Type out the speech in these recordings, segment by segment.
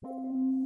you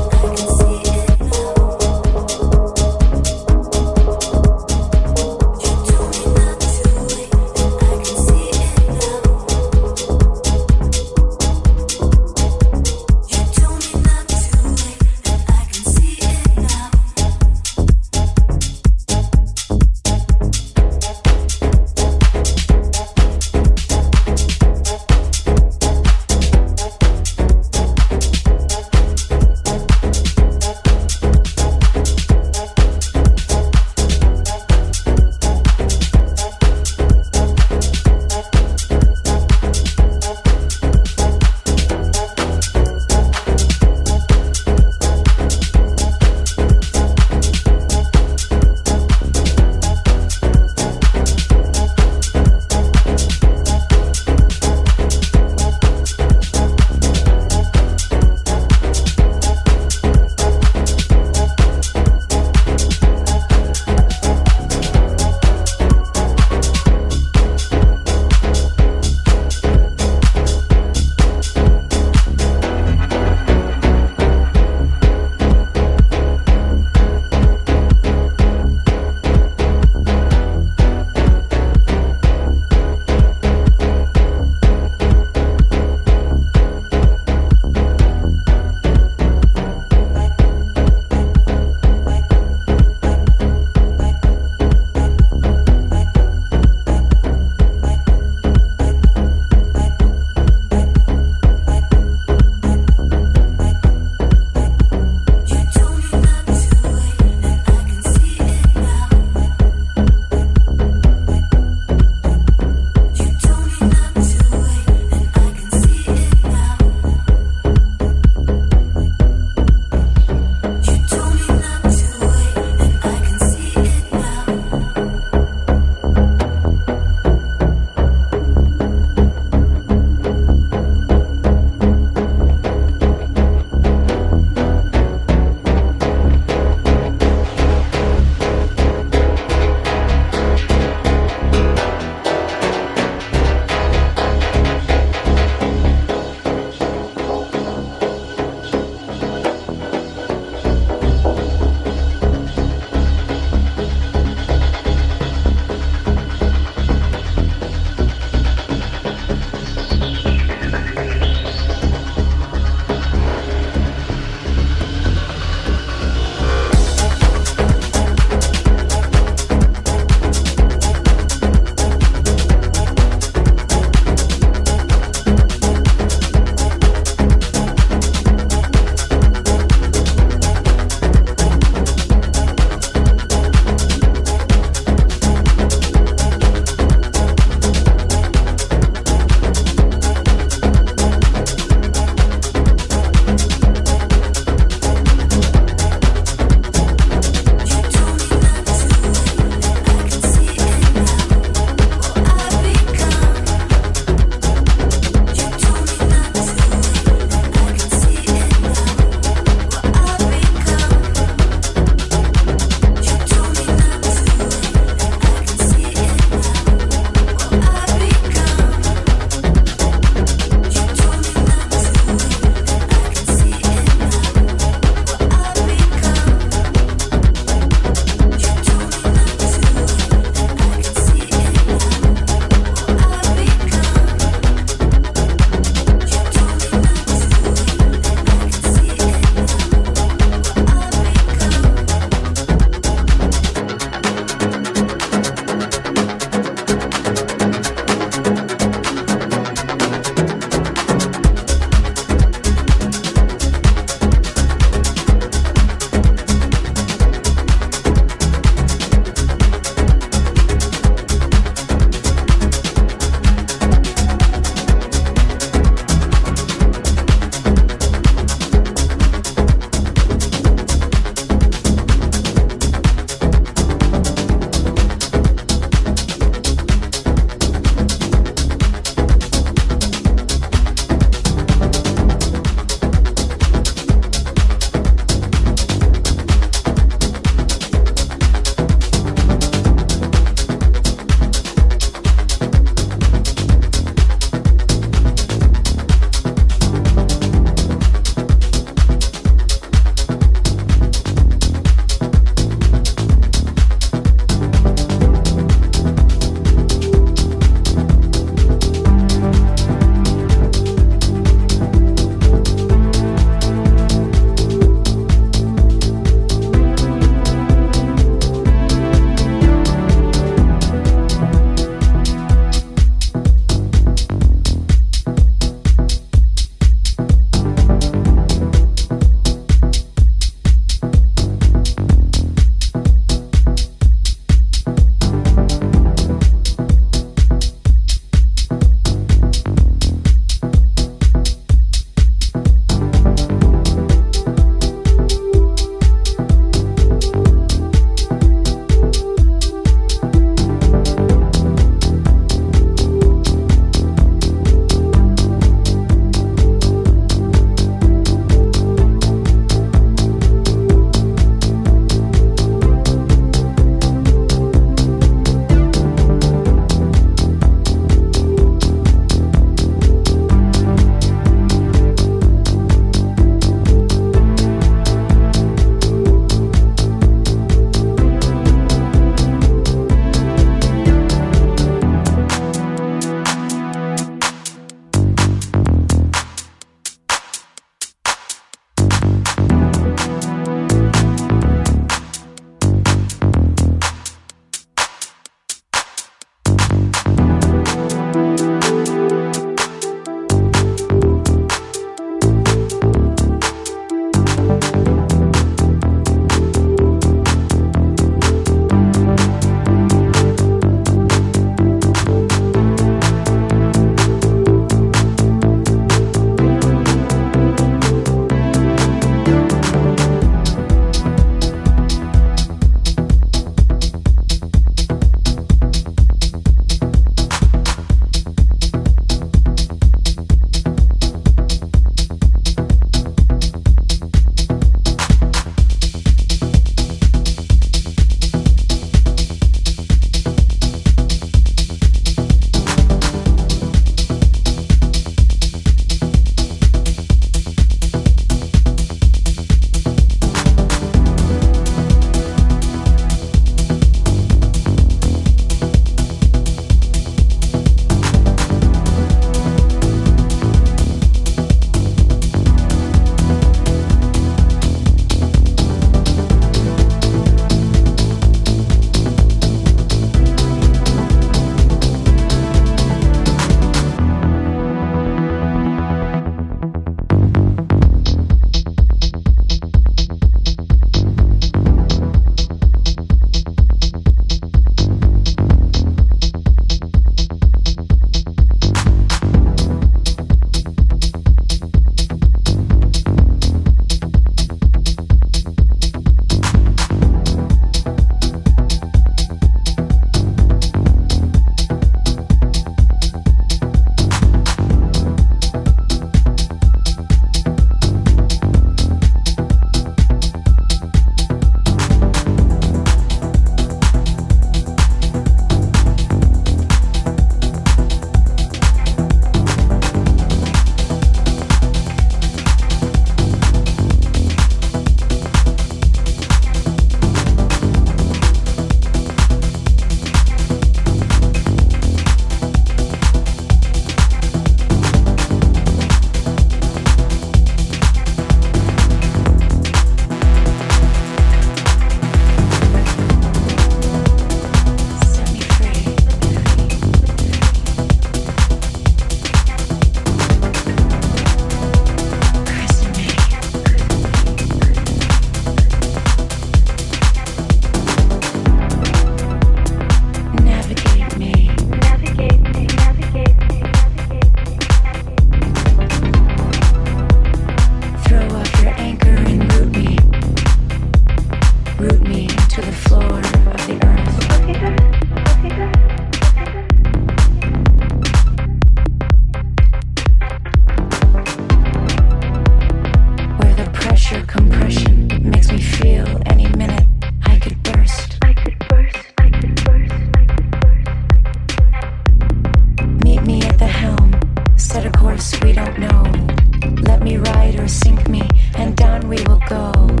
sink me, and down we will go.